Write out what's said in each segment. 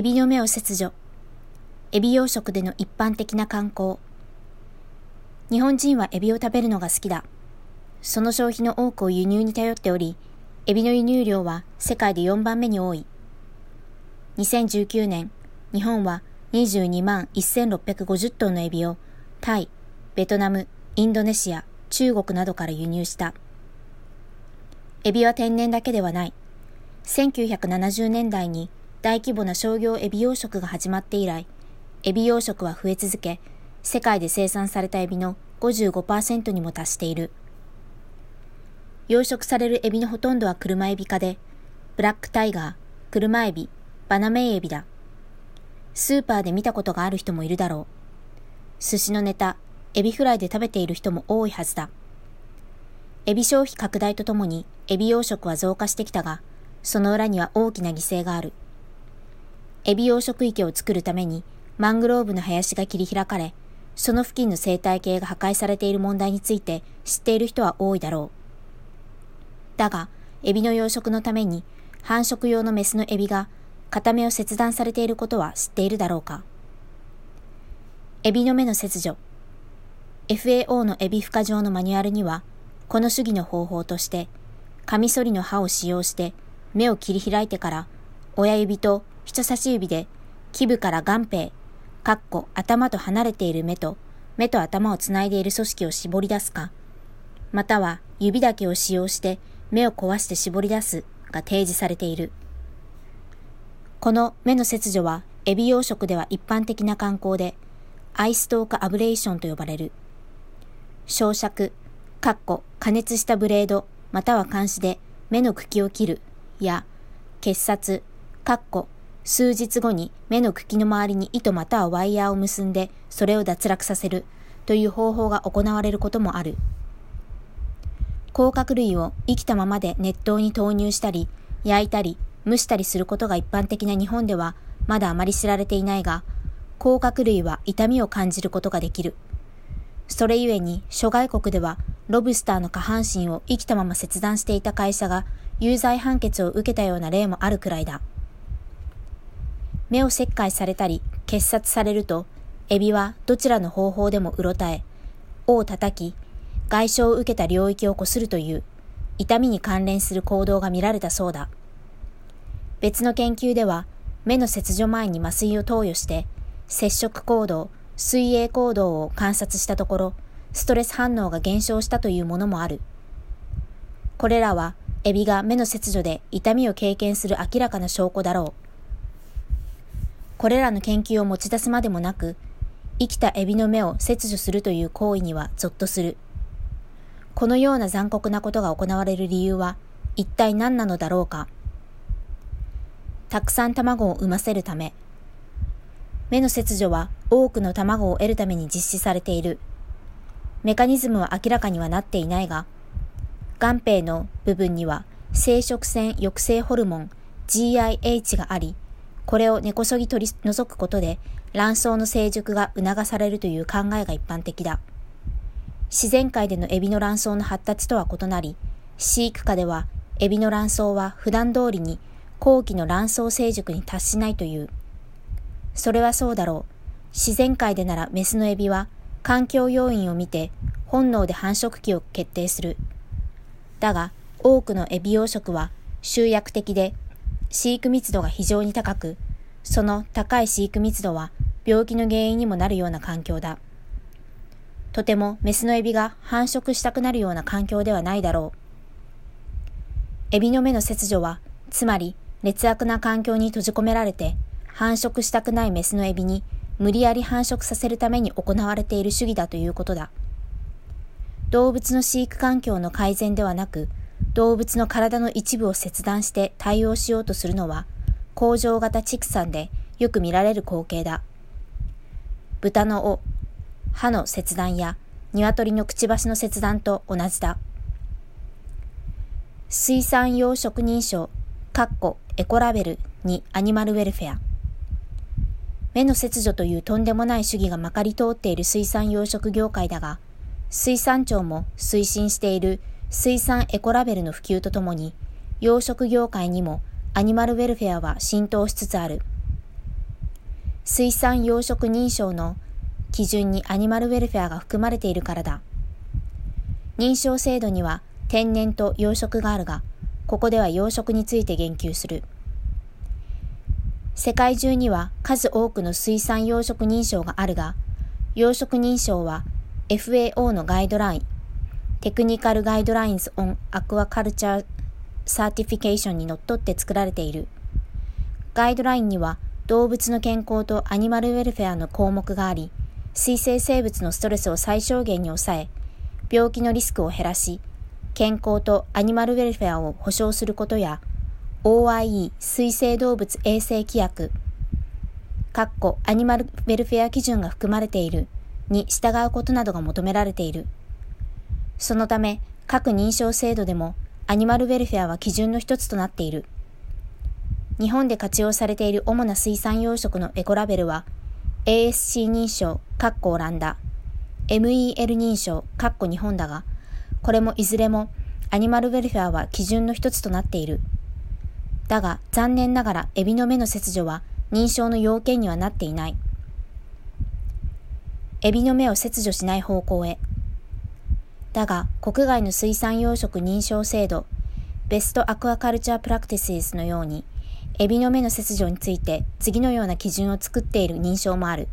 エビの目を切除。エビ養殖での一般的な観光。日本人はエビを食べるのが好きだ。その消費の多くを輸入に頼っており、エビの輸入量は世界で4番目に多い。2019年、日本は22万1650トンのエビをタイ、ベトナム、インドネシア、中国などから輸入した。エビは天然だけではない。1970年代に大規模な商業エビ養殖が始まって以来、エビ養殖は増え続け、世界で生産されたエビの55%にも達している。養殖されるエビのほとんどは車エビ科で、ブラックタイガー、車エビ、バナメイエビだ。スーパーで見たことがある人もいるだろう。寿司のネタ、エビフライで食べている人も多いはずだ。エビ消費拡大とともにエビ養殖は増加してきたが、その裏には大きな犠牲がある。エビ養殖池を作るためにマングローブの林が切り開かれ、その付近の生態系が破壊されている問題について知っている人は多いだろう。だが、エビの養殖のために繁殖用のメスのエビが片目を切断されていることは知っているだろうか。エビの目の切除。FAO のエビ孵化場のマニュアルには、この主義の方法として、カミソリの刃を使用して目を切り開いてから親指と人差し指で基部から眼皮、かっこ頭と離れている目と目と頭をつないでいる組織を絞り出すか、または指だけを使用して目を壊して絞り出すが提示されている。この目の切除はエビ養殖では一般的な観光で、アイストークアブレーションと呼ばれる。焼灼、かっこ加熱したブレードまたは監視で目の茎を切るや、結殺、かっこ数日後に目の茎の周りに糸またはワイヤーを結んでそれを脱落させるという方法が行われることもある。甲殻類を生きたままで熱湯に投入したり、焼いたり、蒸したりすることが一般的な日本ではまだあまり知られていないが、甲殻類は痛みを感じることができる。それゆえに諸外国ではロブスターの下半身を生きたまま切断していた会社が有罪判決を受けたような例もあるくらいだ。目を切開されたり、結殺されると、エビはどちらの方法でもうろたえ、尾を叩き、外傷を受けた領域をこするという、痛みに関連する行動が見られたそうだ。別の研究では、目の切除前に麻酔を投与して、接触行動、水泳行動を観察したところ、ストレス反応が減少したというものもある。これらは、エビが目の切除で痛みを経験する明らかな証拠だろう。これらの研究を持ち出すまでもなく、生きたエビの目を切除するという行為にはゾッとする。このような残酷なことが行われる理由は一体何なのだろうか。たくさん卵を産ませるため。目の切除は多くの卵を得るために実施されている。メカニズムは明らかにはなっていないが、眼皮の部分には生殖腺抑制ホルモン GIH があり、これを根こそぎ取り除くことで卵巣の成熟が促されるという考えが一般的だ。自然界でのエビの卵巣の発達とは異なり、飼育下ではエビの卵巣は普段通りに後期の卵巣成熟に達しないという。それはそうだろう。自然界でならメスのエビは環境要因を見て本能で繁殖期を決定する。だが多くのエビ養殖は集約的で飼育密度が非常に高く、その高い飼育密度は病気の原因にもなるような環境だ。とてもメスのエビが繁殖したくなるような環境ではないだろう。エビの目の切除は、つまり劣悪な環境に閉じ込められて繁殖したくないメスのエビに無理やり繁殖させるために行われている主義だということだ。動物の飼育環境の改善ではなく、動物の体の一部を切断して対応しようとするのは工場型畜産でよく見られる光景だ。豚の尾、歯の切断や鶏のくちばしの切断と同じだ。水産養殖認証、カッコエコラベルにアニマルウェルフェア。目の切除というとんでもない主義がまかり通っている水産養殖業界だが、水産庁も推進している水産エコラベルの普及とともに、養殖業界にもアニマルウェルフェアは浸透しつつある。水産養殖認証の基準にアニマルウェルフェアが含まれているからだ。認証制度には天然と養殖があるが、ここでは養殖について言及する。世界中には数多くの水産養殖認証があるが、養殖認証は FAO のガイドライン、Technical Guidelines on Aquaculture Certification にのっとって作られている。ガイドラインには動物の健康とアニマルウェルフェアの項目があり、水生生物のストレスを最小限に抑え、病気のリスクを減らし、健康とアニマルウェルフェアを保障することや、OIE 水生動物衛生規約、括弧アニマルウェルフェア基準が含まれているに従うことなどが求められている。そのため、各認証制度でもアニマルウェルフェアは基準の一つとなっている。日本で活用されている主な水産養殖のエコラベルは、ASC 認証、カッコオランダ、MEL 認証、カッコ日本だが、これもいずれもアニマルウェルフェアは基準の一つとなっている。だが、残念ながらエビの目の切除は認証の要件にはなっていない。エビの目を切除しない方向へ。だが、国外の水産養殖認証制度、ベストアクアカルチャープラクティシスのように、エビの目の切除について次のような基準を作っている認証もある。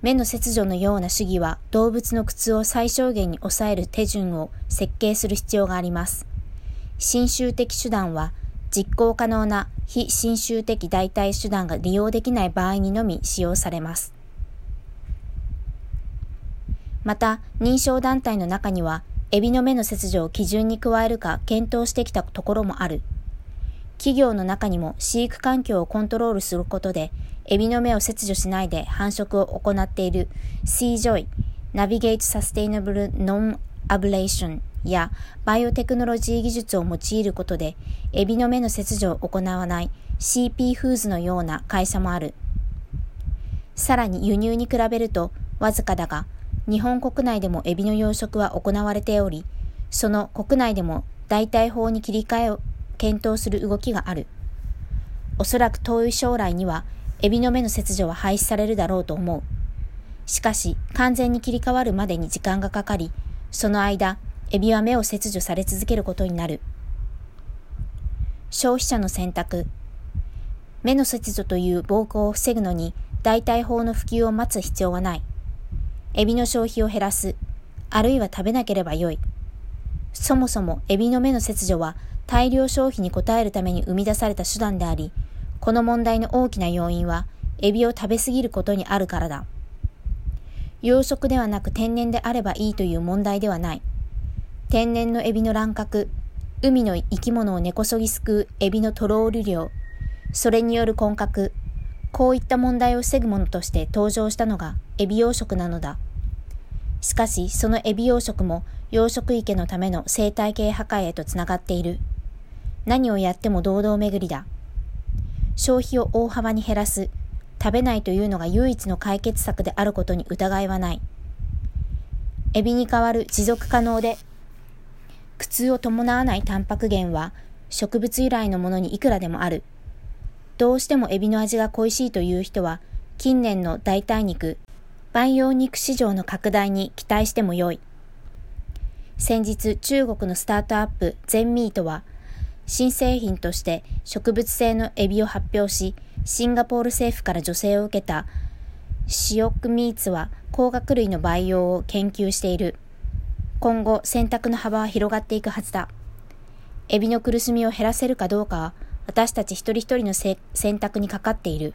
目の切除のような主義は動物の苦痛を最小限に抑える手順を設計する必要があります。侵襲的手段は実行可能な非侵襲的代替手段が利用できない場合にのみ使用されます。また、認証団体の中には、エビの目の切除を基準に加えるか検討してきたところもある。企業の中にも飼育環境をコントロールすることで、エビの目を切除しないで繁殖を行っている CJOY Navigate Sustainable Non-Ablation やバイオテクノロジー技術を用いることで、エビの目の切除を行わない CP フーズのような会社もある。さらに輸入に比べるとわずかだが、日本国内でもエビの養殖は行われており、その国内でも代替法に切り替えを検討する動きがある。おそらく遠い将来には、エビの目の切除は廃止されるだろうと思う。しかし、完全に切り替わるまでに時間がかかり、その間、エビは目を切除され続けることになる。消費者の選択。目の切除という暴行を防ぐのに、代替法の普及を待つ必要はない。エビの消費を減らす、あるいは食べなければよい。そもそもエビの目の切除は大量消費に応えるために生み出された手段であり、この問題の大きな要因は、エビを食べ過ぎることにあるからだ。養殖ではなく天然であればいいという問題ではない。天然のエビの乱獲、海の生き物を根こそぎ救うエビのトロール漁、それによる根格、こういった問題を防ぐものとして登場したのがエビ養殖なのだ。しかし、そのエビ養殖も養殖池のための生態系破壊へとつながっている。何をやっても堂々巡りだ。消費を大幅に減らす、食べないというのが唯一の解決策であることに疑いはない。エビに代わる持続可能で、苦痛を伴わないタンパク源は植物由来のものにいくらでもある。どうしてもエビの味が恋しいという人は、近年の代替肉、培養肉市場の拡大に期待してもよい。先日、中国のスタートアップ、ゼンミートは、新製品として植物性のエビを発表し、シンガポール政府から助成を受けたシオックミーツは甲殻類の培養を研究している。今後選択の幅は広がっていくはずだ。エビの苦しみを減らせるかどうかは私たち一人一人の選択にかかっている。